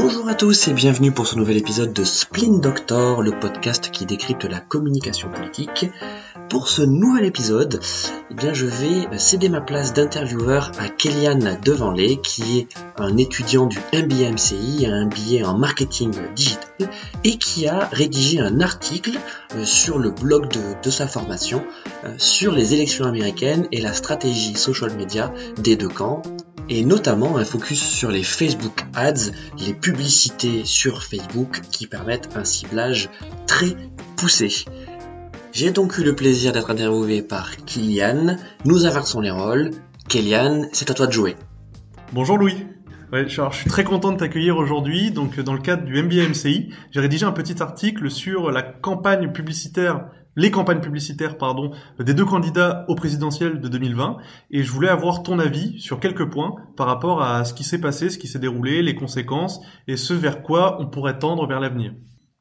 Bonjour à tous et bienvenue pour ce nouvel épisode de Splin Doctor, le podcast qui décrypte la communication politique. Pour ce nouvel épisode, eh bien, je vais céder ma place d'intervieweur à Kéliane Devanlé, qui est un étudiant du MBA MCI, un MBA en marketing digital, et qui a rédigé un article euh, sur le blog de, sa formation euh, sur les élections américaines et la stratégie social media des deux camps, et notamment un focus sur les Facebook Ads, les publicités sur Facebook qui permettent un ciblage très poussé. J'ai donc eu le plaisir d'être interviewé par Kylian. Nous inversons les rôles. Kylian, c'est à toi de jouer. Bonjour Louis. Ouais, je suis très content de t'accueillir aujourd'hui. Donc, dans le cadre du MBA MCI, j'ai rédigé un petit article sur la campagne publicitaire les campagnes publicitaires pardon, des deux candidats au présidentiel de 2020 et je voulais avoir ton avis sur quelques points par rapport à ce qui s'est passé, ce qui s'est déroulé, les conséquences et ce vers quoi on pourrait tendre vers l'avenir.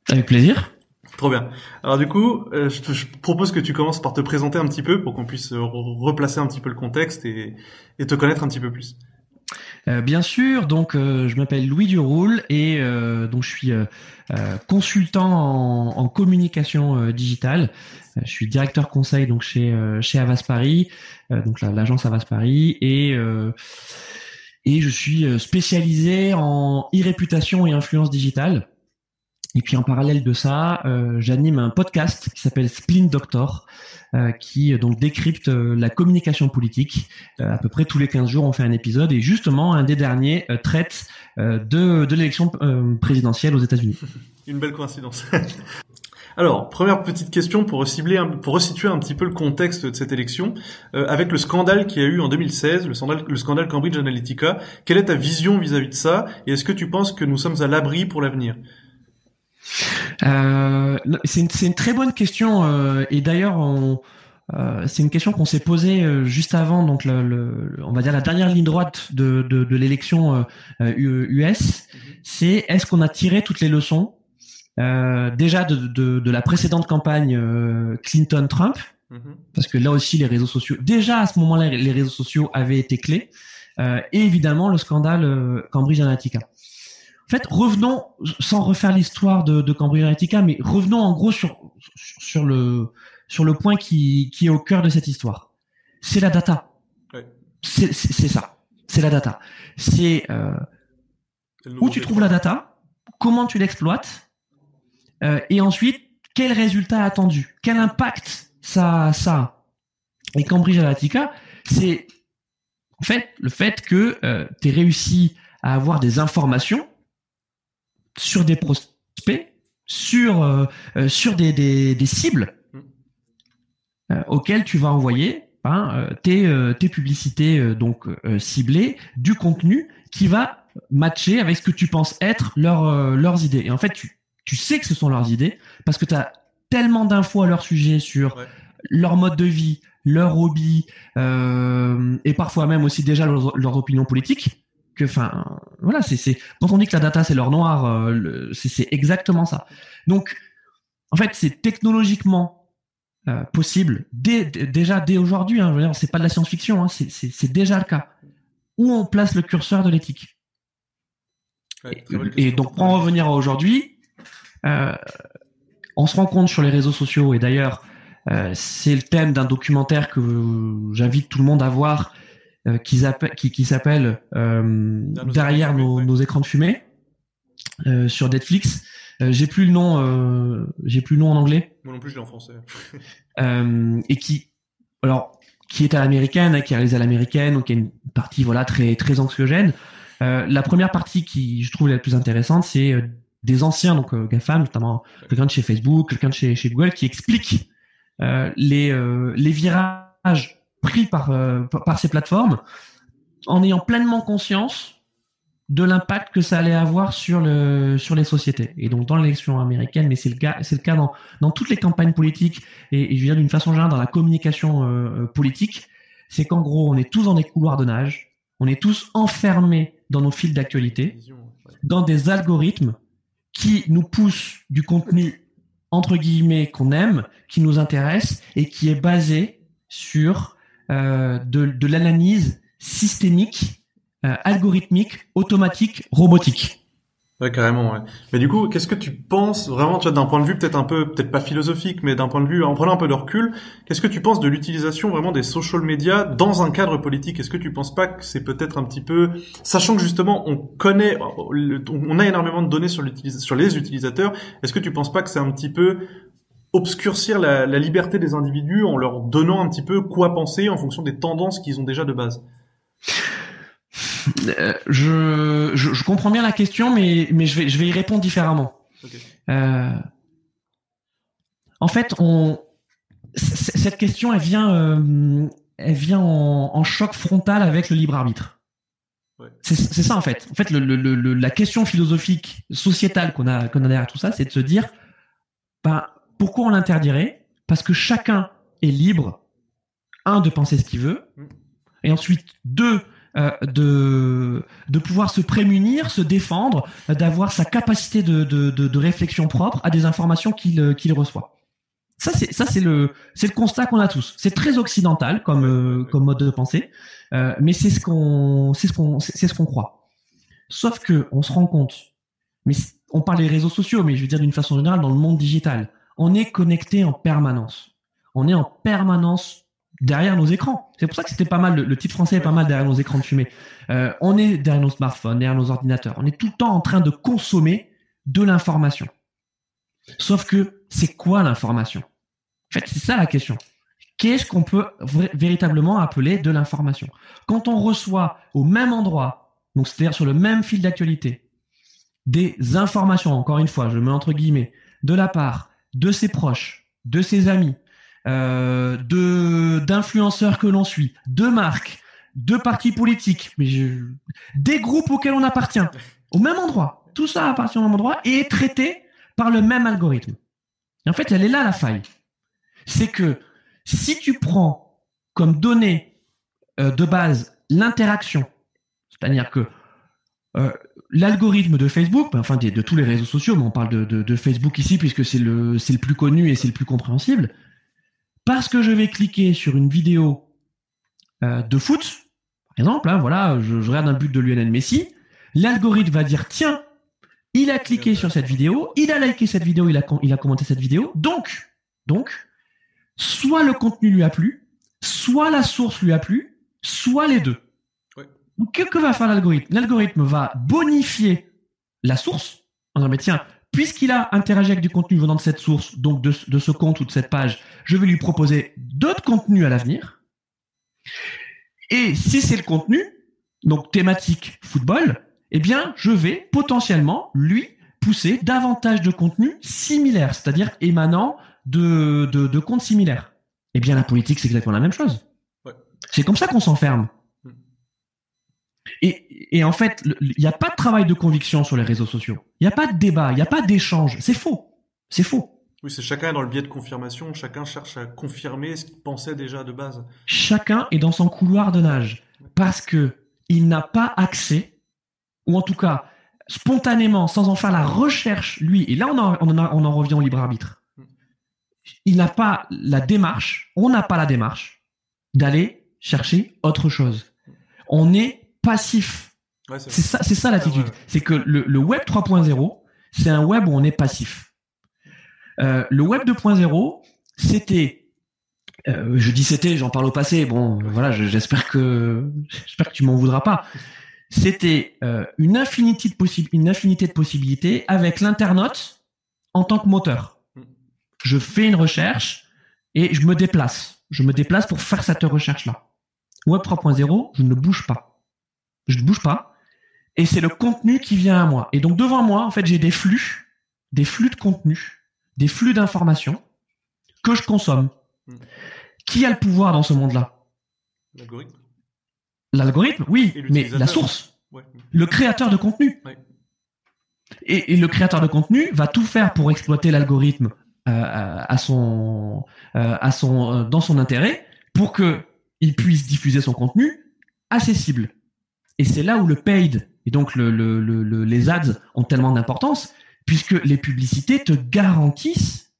Avec plaisir. Trop bien. Alors du coup, euh, je, te, je, propose que tu commences par te présenter un petit peu pour qu'on puisse replacer un petit peu le contexte et, et te connaître un petit peu plus. Euh, bien sûr, donc euh, je m'appelle Louis Duroul et donc je suis consultant en, en communication digitale. je suis directeur conseil donc chez chez Avas Paris, donc l'agence Avas Paris et et je suis spécialisé en e-réputation et influence digitale. Et puis en parallèle de ça, euh, j'anime un podcast qui s'appelle Spleen Doctor, euh, qui euh, donc décrypte la communication politique. à peu près tous les 15 jours, on fait un épisode et justement, un des derniers traite de, l'élection présidentielle aux États-Unis. Une belle coïncidence. Alors, première petite question pour cibler, pour resituer un petit peu le contexte de cette élection, avec le scandale qui a eu en 2016, le scandale, le scandale Cambridge Analytica. Quelle est ta vision vis-à-vis -vis de ça, et est-ce que tu penses que nous sommes à l'abri pour l'avenir? Euh, c'est une, une, très bonne question euh, et d'ailleurs euh, c'est une question qu'on s'est posée euh, juste avant, donc le, le, on va dire la dernière ligne droite de, de, de l'élection US. C'est est-ce qu'on a tiré toutes les leçons déjà de, de, de, la précédente campagne Clinton-Trump, mhm. parce que là aussi les réseaux sociaux, déjà à ce moment-là les réseaux sociaux avaient été clés, et évidemment le scandale Cambridge Analytica. En fait, revenons, sans refaire l'histoire de, de Cambridge Analytica, mais revenons en gros sur, sur, le, sur le point qui, qui est au cœur de cette histoire. C'est la data. C'est ça. C'est la data. C'est euh, où tu trouves la data, comment tu l'exploites, euh, et ensuite, quel résultat attendu, quel impact ça, ça a. Et Cambridge Analytica, c'est en fait le fait que euh, tu aies réussi à avoir des informations sur des prospects, sur euh, euh, sur des, des, des cibles mm. euh, auxquelles tu vas envoyer hein, tes, tes publicités donc ciblées, du contenu qui va matcher avec ce que tu penses être leur, leurs idées. Et en fait, tu, tu sais que ce sont leurs idées parce que tu as tellement d'infos à leur sujet sur leur mode de vie, leur hobby euh, et parfois même aussi déjà leurs, leurs opinions politiques que, enfin, voilà, c'est, quand on dit que la data c'est l'or noir, euh, c'est, exactement ça. Donc, en fait, c'est technologiquement euh, possible dès, déjà dès aujourd'hui. Hein, c'est pas de la science-fiction, hein, c'est, déjà le cas. Où on place le curseur de l'éthique. et, donc, pour en revenir à aujourd'hui, euh, on se rend compte sur les réseaux sociaux et d'ailleurs. c'est le thème d'un documentaire que j'invite tout le monde à voir euh, qui, qui, s'appelle euh, Derrière nos, écrans de fumée euh, sur Netflix. j'ai plus le nom, j'ai plus le nom en anglais. Moi non plus, je l'ai en français. et qui, alors, qui est à l'américaine, hein, qui est réalisé à l'américaine, donc il y a une partie voilà très très anxiogène. la première partie qui je trouve la plus intéressante, c'est des anciens donc GAFAM, notamment quelqu'un de chez Facebook, quelqu'un de chez, chez Google, qui explique les les virages pris par, euh, par ces plateformes en ayant pleinement conscience de l'impact que ça allait avoir sur le sur les sociétés. Et donc dans l'élection américaine mais c'est le cas c'est le cas dans dans toutes les campagnes politiques et, je veux dire d'une façon générale dans la communication euh, euh, politique c'est qu'en gros on est tous dans des couloirs de nage on est tous enfermés dans nos fils d'actualité dans des algorithmes qui nous poussent du contenu entre guillemets qu'on aime qui nous intéresse et qui est basé sur de, de l'analyse systémique, euh, algorithmique, automatique, robotique. Ouais, carrément, ouais. Mais du coup, qu'est-ce que tu penses vraiment, tu vois, d'un point de vue peut-être un peu, peut-être pas philosophique, mais d'un point de vue, en prenant un peu de recul, qu'est-ce que tu penses de l'utilisation vraiment des social media dans un cadre politique? Est-ce que tu penses pas que c'est peut-être un petit peu, sachant que justement on connaît, on a énormément de données sur, sur les utilisateurs, est-ce que tu penses pas que c'est un petit peu obscurcir la, la liberté des individus en leur donnant un petit peu quoi penser en fonction des tendances qu'ils ont déjà de base euh, je, je, comprends bien la question, mais, mais je, vais, je vais y répondre différemment. Euh, en fait, on, cette question, elle vient, euh, elle vient en, choc frontal avec le libre arbitre. C'est ça en fait. En fait, le, le, la question philosophique, sociétale qu'on a, qu'on a derrière tout ça, c'est de se dire, ben, pourquoi on l'interdirait? Parce que chacun est libre, un, de penser ce qu'il veut, mm. et ensuite, deux, euh, de, de pouvoir se prémunir, se défendre, d'avoir sa capacité de, de, de, réflexion propre à des informations qu'il euh, qu'il reçoit. Ça c'est ça c'est le c'est le constat qu'on a tous. C'est très occidental comme euh, comme mode de pensée, mais c'est ce qu'on c'est ce qu'on c'est ce qu'on croit. Sauf que on se rend compte, mais on parle des réseaux sociaux, mais je veux dire d'une façon générale dans le monde digital, on est connecté en permanence. On est en permanence derrière nos écrans. C'est pour ça que c'était pas mal, le, titre français est pas mal derrière nos écrans de fumée. Euh, on est derrière nos smartphones, derrière nos ordinateurs. On est tout le temps en train de consommer de l'information. Sauf que c'est quoi l'information? En fait, c'est ça la question. Qu'est-ce qu'on peut véritablement appeler de l'information? Quand on reçoit au même endroit, donc c'est-à-dire sur le même fil d'actualité, des informations, encore une fois, je mets entre guillemets, de la part de ses proches, de ses amis, euh, de d'influenceurs que l'on suit, de marques, de partis politiques, mais des groupes auxquels on appartient, au même endroit. Tout ça appartient au même endroit et est traité par le même algorithme. Et en fait, elle est là la faille. C'est que si tu prends comme donnée euh, de base l'interaction, c'est-à-dire que euh, l'algorithme de Facebook, enfin de, tous les réseaux sociaux, mais on parle de, Facebook ici puisque c'est le, plus connu et c'est le plus compréhensible, parce que je vais cliquer sur une vidéo euh, de foot, par exemple, hein, voilà, je, regarde un but de Lionel Messi, l'algorithme va dire tiens, il a cliqué sur cette vidéo, il a liké cette vidéo, il a commenté cette vidéo, donc, donc, soit le contenu lui a plu, soit la source lui a plu, soit les deux. Qu'est-ce que va faire l'algorithme? L'algorithme va bonifier la source en disant mais tiens, puisqu'il a interagi avec du contenu venant de cette source, donc de, ce compte ou de cette page, je vais lui proposer d'autres contenus à l'avenir. Et si c'est le contenu, donc thématique football, eh bien, je vais potentiellement lui pousser davantage de contenus similaires, c'est-à-dire émanant de, de, comptes similaires. Eh bien, la politique, c'est exactement la même chose. C'est comme ça qu'on s'enferme. Et, en fait, il n'y a pas de travail de conviction sur les réseaux sociaux. Il n'y a pas de débat, il n'y a pas d'échange. C'est faux. C'est faux. Oui, c'est chacun dans le biais de confirmation. Chacun cherche à confirmer ce qu'il pensait déjà de base. Chacun est dans son couloir de nage parce que il n'a pas accès, ou en tout cas spontanément, sans en faire la recherche, lui. Et là, on en, on on en revient au libre arbitre. Il n'a pas la démarche, on n'a pas la démarche d'aller chercher autre chose. On est passif. c'est ça, c'est ça l'attitude. C'est que le, web 3.0, c'est un web où on est passif. Euh, le web 2.0, c'était, euh, je dis c'était, j'en parle au passé. Bon, voilà, j'espère que j'espère que tu m'en voudras pas. C'était euh, une infinité de possibilités, une infinité de possibilités avec l'internaute en tant que moteur. Je fais une recherche et je me déplace. Je me déplace pour faire cette recherche-là. Web 3.0, je ne bouge pas je ne bouge pas, et c'est le contenu qui vient à moi. Et donc devant moi, en fait, j'ai des flux, des flux de contenu, des flux d'informations que je consomme. Hmm. Qui a le pouvoir dans ce monde-là? L'algorithme. L'algorithme, oui, mais la source, le créateur de contenu. Et, le créateur de contenu va tout faire pour exploiter l'algorithme euh, à son, euh, à son, euh, dans son intérêt, pour que il puisse diffuser son contenu à ses cibles. Et c'est là où le paid et donc le, le, le, les ads ont tellement d'importance, puisque les publicités te garantissent,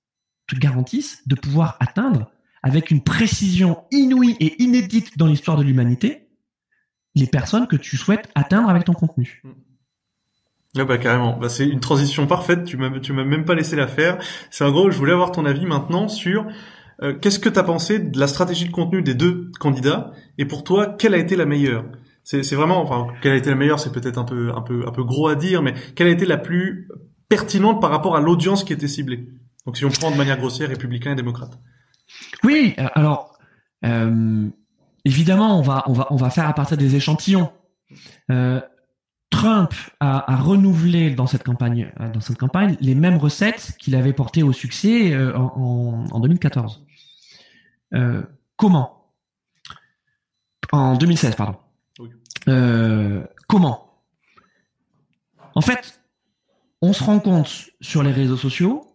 te garantissent de pouvoir atteindre avec une précision inouïe et inédite dans l'histoire de l'humanité les personnes que tu souhaites atteindre avec ton contenu. Ah bah carrément, bah, c'est une transition parfaite, tu m'as tu m'as même pas laissé la faire. C'est en gros, je voulais avoir ton avis maintenant sur euh, qu'est-ce que tu as pensé de la stratégie de contenu des deux candidats? Et pour toi, quelle a été la meilleure? C'est vraiment enfin quelle a été la meilleure, c'est peut-être un peu un peu gros à dire mais quelle a été la plus pertinente par rapport à l'audience qui était ciblée? Donc si on prend de manière grossière républicain et démocrate. Oui, euh, alors euh, évidemment, on va on va faire à partir des échantillons. Euh, Trump a, renouvelé dans cette campagne, les mêmes recettes qu'il avait portées au succès en, en, 2014. Euh, comment? En 2016, pardon. Oui. Euh, comment En fait, on se rend compte sur les réseaux sociaux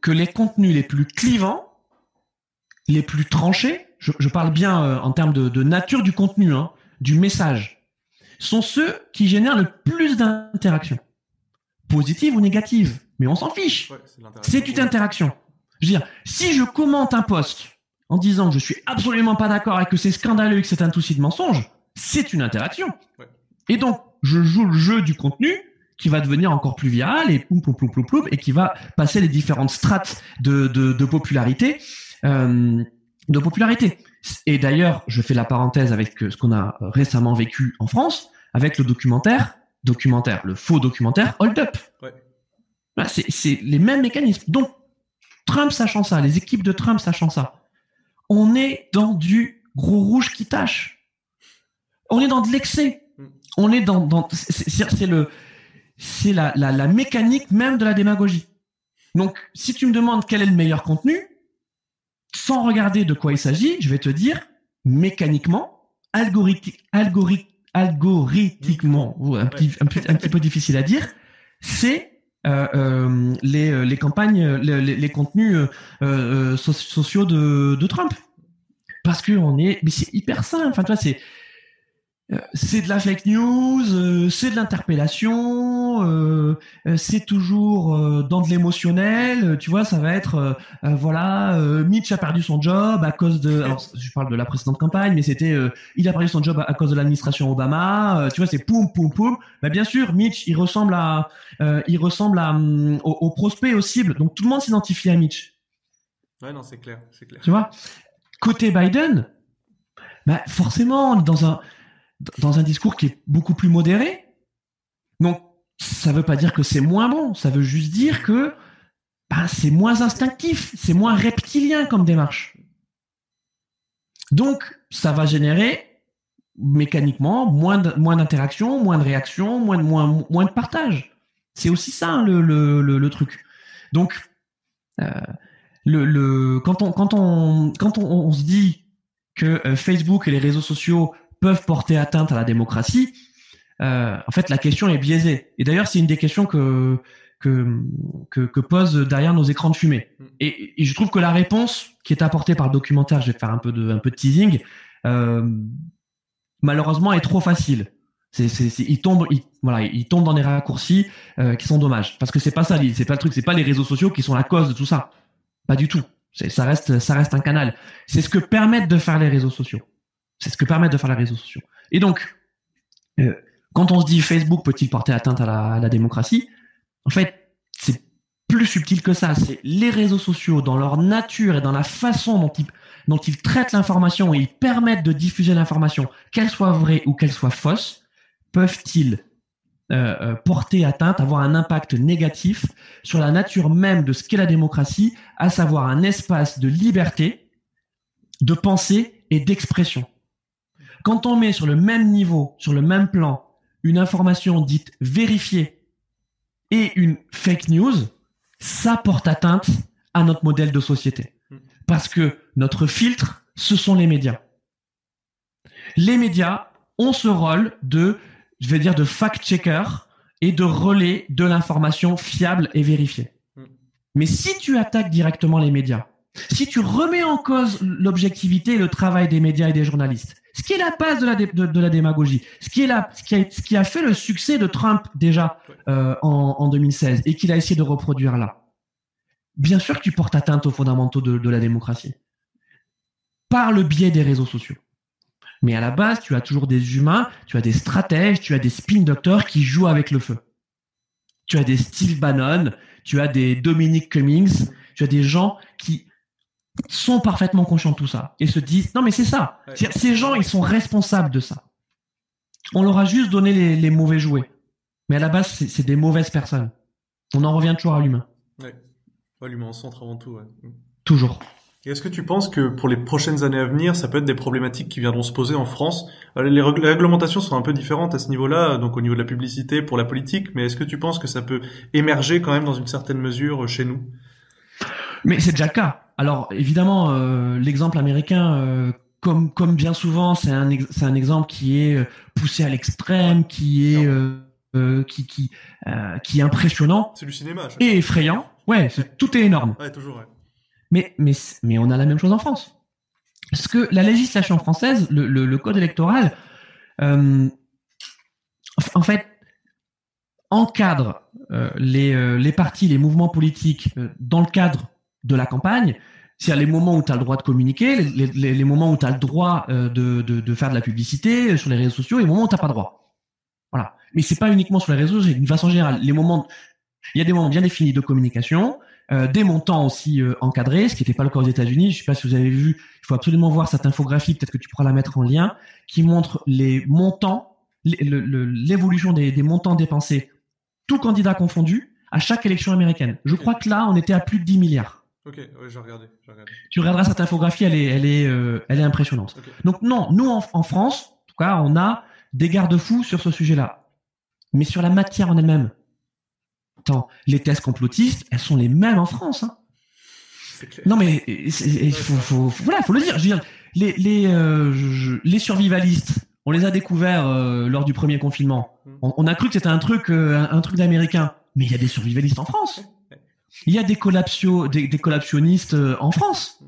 que les contenus les plus clivants, les plus tranchés, je, je parle bien euh, en termes de, de, nature du contenu, hein, du message, sont ceux qui génèrent le plus d'interactions, positives ou négatives. Mais on s'en fiche. Ouais, c'est une interaction. Je veux dire, si je commente un post en disant que je suis absolument pas d'accord et que c'est scandaleux et que c'est un souci de mensonge, c'est une interaction. Ouais. Et donc, je joue le jeu du contenu qui va devenir encore plus viral et qui va passer les différentes strates de, de, de popularité, euh, de popularité. Et d'ailleurs, je fais la parenthèse avec ce qu'on a récemment vécu en France, avec le documentaire, documentaire, le faux documentaire Hold Up. Ouais. C'est les mêmes mécanismes. Donc, Trump sachant ça, les équipes de Trump sachant ça, on est dans du gros rouge qui tâche. On est dans de l'excès. Mm. On est dans, dans c'est le, c'est la, la, la mécanique même de la démagogie. Donc, si tu me demandes quel est le meilleur contenu, sans regarder de quoi il s'agit, je vais te dire mécaniquement, algorithmiquement, algorithmiquement, un, petit, un, petit, un petit peu difficile à dire, c'est euh, euh, les, les campagnes, les, les contenus euh, euh sociaux de, de Trump. Parce que on est, mais c'est hyper simple. Enfin, toi, c'est euh, c'est de la fake news, euh, c'est de l'interpellation, euh, c'est toujours dans de l'émotionnel. Tu vois, ça va être voilà, Mitch a perdu son job à cause de. Alors, je parle de la précédente campagne, mais c'était il a perdu son job à, cause de l'administration Obama. tu vois, c'est poum poum poum. Bah bien sûr, Mitch, il ressemble à, il ressemble à um, au, au, prospect, au cible. Donc tout le monde s'identifie à Mitch. Ouais, non, c'est clair, c'est clair. Tu vois, côté Biden, bah forcément, dans un dans un discours qui est beaucoup plus modéré. Donc, ça veut pas dire que c'est moins bon, ça veut juste dire que ben, c'est moins instinctif, c'est moins reptilien comme démarche. Donc, ça va générer mécaniquement moins moins d'interaction, moins de réaction, moins de, moins, moins de partage. C'est aussi ça hein, le, le, le, truc. Donc, euh, le, le, quand, on, quand, on, quand on se dit que euh, Facebook et les réseaux sociaux peuvent porter atteinte à la démocratie, euh, en fait, la question est biaisée. Et d'ailleurs, c'est une des questions que, que, que, derrière nos écrans de fumée. Mm. Et, et, je trouve que la réponse qui est apportée par le documentaire, je vais faire un peu de, un peu de teasing, euh, malheureusement est trop facile. C'est, c'est, c'est, il tombe, il, voilà, il tombe dans des raccourcis euh, qui sont dommages. Parce que c'est pas ça, c'est pas le truc, c'est pas les réseaux sociaux qui sont la cause de tout ça. Pas du tout. C'est, ça reste, ça reste un canal. C'est ce que permettent de faire les réseaux sociaux. C'est ce que permettent de faire les réseaux sociaux. Et donc, euh, quand on se dit Facebook peut-il porter atteinte à la, démocratie, en fait, c'est plus subtil que ça. C'est les réseaux sociaux, dans leur nature et dans la façon dont ils, dont ils traitent l'information et ils permettent de diffuser l'information, qu'elle soit vraie ou qu'elle soit fausse, peuvent-ils euh, euh, porter atteinte, avoir un impact négatif sur la nature même de ce qu'est la démocratie, à savoir un espace de liberté, de pensée et d'expression. Quand on met sur le même niveau, sur le même plan, une information dite vérifiée et une fake news, ça porte atteinte à notre modèle de société. Parce que notre filtre, ce sont les médias. Les médias ont ce rôle de, je vais dire, de fact-checker et de relais de l'information fiable et vérifiée. Mais si tu attaques directement les médias, si tu remets en cause l'objectivité et le travail des médias et des journalistes, ce qui est la base de la, démagogie, ce qui a, fait le succès de Trump déjà euh, en, en 2016 et qu'il a essayé de reproduire là. Bien sûr que tu portes atteinte aux fondamentaux de, de la démocratie par le biais des réseaux sociaux. Mais à la base, tu as toujours des humains, tu as des stratèges, tu as des spin doctors qui jouent avec le feu. tu as des Steve Bannon, tu as des Dominic Cummings, tu as des gens qui sont parfaitement conscients de tout ça et se disent non mais c'est ça. Ces gens ils sont responsables de ça. On leur a juste donné les, les mauvais jouets, mais à la base c'est des mauvaises personnes. On en revient toujours à l'humain. Ouais. ouais l'humain en centre avant tout. Ouais. Toujours. Est-ce que tu penses que pour les prochaines années à venir, ça peut être des problématiques qui viendront se poser en France? Euh, Les réglementations sont un peu différentes à ce niveau-là, donc au niveau de la publicité pour la politique, mais est-ce que tu penses que ça peut émerger quand même dans une certaine mesure euh, chez nous? Mais c'est déjà le cas. Alors évidemment, euh, l'exemple américain, euh, comme comme bien souvent, c'est un c'est un exemple qui est poussé à l'extrême, qui est euh, qui qui qui est impressionnant. C'est du cinéma. Et effrayant. Ouais, tout est énorme. Ouais, toujours. Ouais. Mais, mais, mais on a la même chose en France. Parce que la législation française, le, le, le code électoral, euh, en fait, encadre euh, les, euh, les partis, les mouvements politiques euh, dans le cadre de la campagne. C'est-à-dire les moments où tu as le droit de communiquer, les, les, les moments où tu as le droit euh, de, de, de, faire de la publicité sur les réseaux sociaux et les moments où tu pas droit. Voilà. Mais c'est pas uniquement sur les réseaux, c'est d'une façon générale. Les moments, il y a des moments bien définis de communication, euh, des montants aussi euh, encadrés, ce qui n'était pas le cas aux États-Unis. Je sais pas si vous avez vu, il faut absolument voir cette infographie, peut-être que tu pourras la mettre en lien, qui montre les montants, l'évolution des, des, montants dépensés, tout candidat confondu, à chaque élection américaine. Je crois que là, on était à plus de 10 milliards. Ok, ouais, j'ai regardé, regardé. Tu regarderas cette infographie, elle est, elle est, euh, elle est impressionnante. Okay. Donc non, nous en, en France, en tout cas, on a des garde-fous sur ce sujet-là, mais sur la matière en elle-même. Attends, les thèses complotistes, elles sont les mêmes en France. Hein. Non mais il faut, faut, faut, voilà, faut le dire. Je veux dire, les les euh, je, les survivalistes, on les a découverts euh, lors du premier confinement. On, on a cru que c'était un truc un, un, truc d'américain, mais il y a des survivalistes en France. Il y a des collapsio des, des collapsionnistes euh, en France.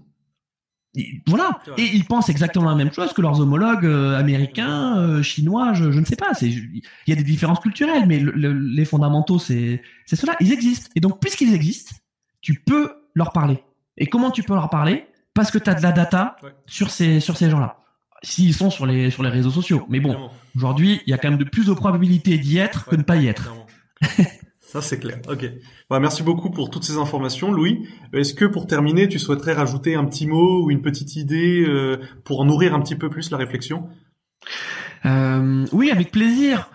Et, voilà. Et ils pensent exactement la même chose que leurs homologues euh, américains, euh, chinois, je, je, ne sais pas. Il y a des différences culturelles, mais le, le, les fondamentaux, c'est, cela. Ils existent. Et donc, puisqu'ils existent, tu peux leur parler. Et comment tu peux leur parler? Parce que tu as de la data ouais. sur ces, sur ces gens-là. S'ils sont sur les, sur les réseaux sociaux. Mais bon, aujourd'hui, il y a quand même de plus de probabilités d'y être que de ne pas y être. Ça, c'est clair. Ok. Bah, merci beaucoup pour toutes ces informations, Louis. Est-ce que pour terminer, tu souhaiterais rajouter un petit mot ou une petite idée euh, pour nourrir un petit peu plus la réflexion? Euh, Oui, avec plaisir.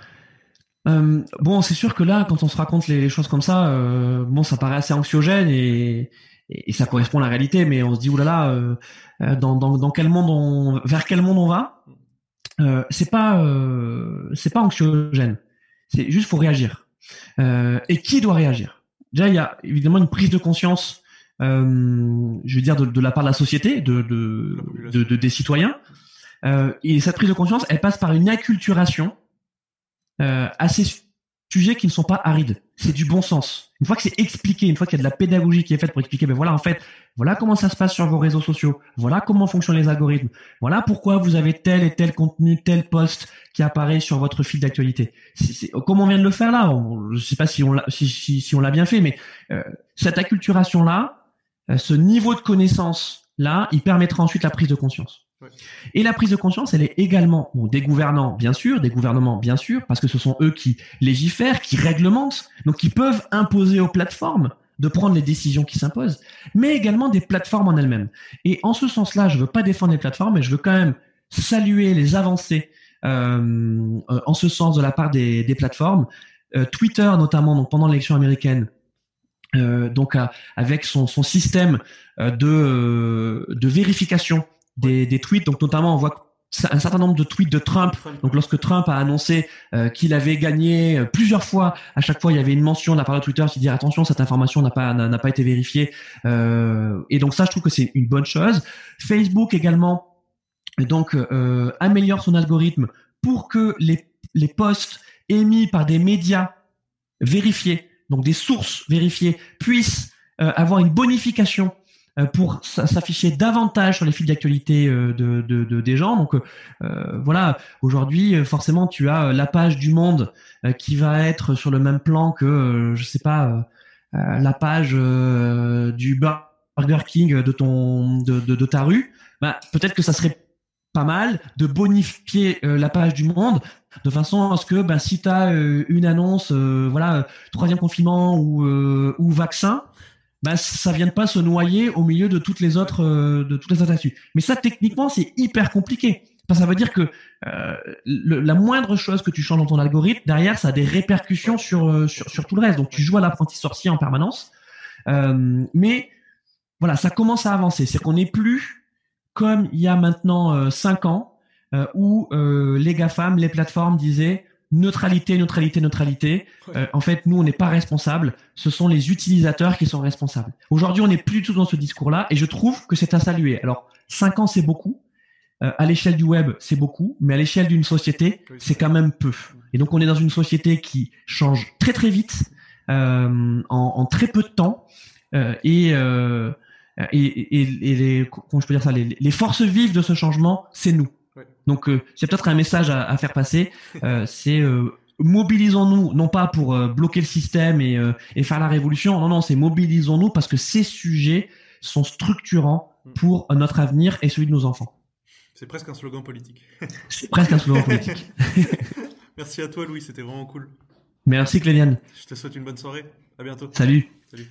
Euh, bon, c'est sûr que là, quand on se raconte les, choses comme ça, euh, bon, ça paraît assez anxiogène et, ça correspond à la réalité, mais on se dit oulala, euh, dans, dans, dans quel monde on, vers quel monde on va? C'est pas, c'est pas anxiogène. C'est juste faut réagir. Euh, et qui doit réagir? Déjà, il y a évidemment une prise de conscience, euh, je veux dire, de, la part de la société, de, de, de des citoyens. Euh, et cette prise de conscience, elle passe par une acculturation ces sujets qui ne sont pas arides. C'est du bon sens. Une fois que c'est expliqué, une fois qu'il y a de la pédagogie qui est faite pour expliquer, ben voilà, en fait, voilà comment ça se passe sur vos réseaux sociaux, voilà comment fonctionnent les algorithmes, voilà pourquoi vous avez tel et tel contenu, tel post qui apparaît sur votre fil d'actualité. Comme on vient de le faire là, on, je sais pas si on l'a si, on l'a bien fait, mais euh, cette acculturation là, euh, ce niveau de connaissance là, il permettra ensuite la prise de conscience. Et la prise de conscience, elle est également des gouvernants, bien sûr, des gouvernements, bien sûr, parce que ce sont eux qui légifèrent, qui réglementent, donc qui peuvent imposer aux plateformes de prendre les décisions qui s'imposent, mais également des plateformes en elles-mêmes. Et en ce sens-là, je veux pas défendre les plateformes, mais je veux quand même saluer les avancées euh, en ce sens de la part des, plateformes. Euh, Twitter, notamment, donc pendant l'élection américaine, euh, donc avec son, système de vérification des, des tweets. Donc notamment, on voit un certain nombre de tweets de Trump. Donc lorsque Trump a annoncé euh, qu'il avait gagné euh, plusieurs fois, à chaque fois il y avait une mention de la part de Twitter qui dit attention cette information n'a pas n'a pas été vérifiée. Euh, et donc ça je trouve que c'est une bonne chose. Facebook également donc euh, améliore son algorithme pour que les les posts émis par des médias vérifiés, donc des sources vérifiées, puissent euh, avoir une bonification pour s'afficher davantage sur les fils d'actualité euh, de, de, de, des gens. Donc euh, voilà, aujourd'hui forcément tu as la page du Monde qui va être sur le même plan que je sais pas la page du Burger King de ton de, ta rue. Bah, peut-être que ça serait pas mal de bonifier la page du Monde de façon à ce que ben, si tu as une annonce, voilà, troisième confinement ou vaccin, ben, ça vienne pas se noyer au milieu de toutes les autres de toutes les autres actus. Mais ça, techniquement, c'est hyper compliqué. Ça veut dire que euh, la moindre chose que tu changes dans ton algorithme, derrière, ça a des répercussions sur, euh, sur, sur tout le reste. Donc, tu joues à l'apprenti sorcier en permanence. Euh, mais voilà, ça commence à avancer. C'est qu'on n'est plus comme il y a maintenant cinq ans, où les GAFAM, les plateformes disaient neutralité, neutralité, neutralité. en fait, nous, on n'est pas responsables. Ce sont les utilisateurs qui sont responsables. Aujourd'hui, on n'est plus du tout dans ce discours-là, et je trouve que c'est à saluer. Alors, cinq ans, c'est beaucoup. Euh, à l'échelle du web, c'est beaucoup, mais à l'échelle d'une société, c'est quand même peu. Et donc, on est dans une société qui change très très vite, euh, en, en, très peu de temps, euh, et, euh, et, et, et, les, comment je peux dire ça, les, les forces vives de ce changement, c'est nous. Donc, euh, c'est peut-être un message à, à faire passer. c'est mobilisons-nous, non pas pour bloquer le système et, et faire la révolution. Non, non, c'est mobilisons-nous parce que ces sujets sont structurants pour notre avenir et celui de nos enfants. C'est presque un slogan politique. C'est presque un slogan politique. Merci à toi, Louis, c'était vraiment cool. Merci, Cléliane. Je te souhaite une bonne soirée. À bientôt. Salut. Salut.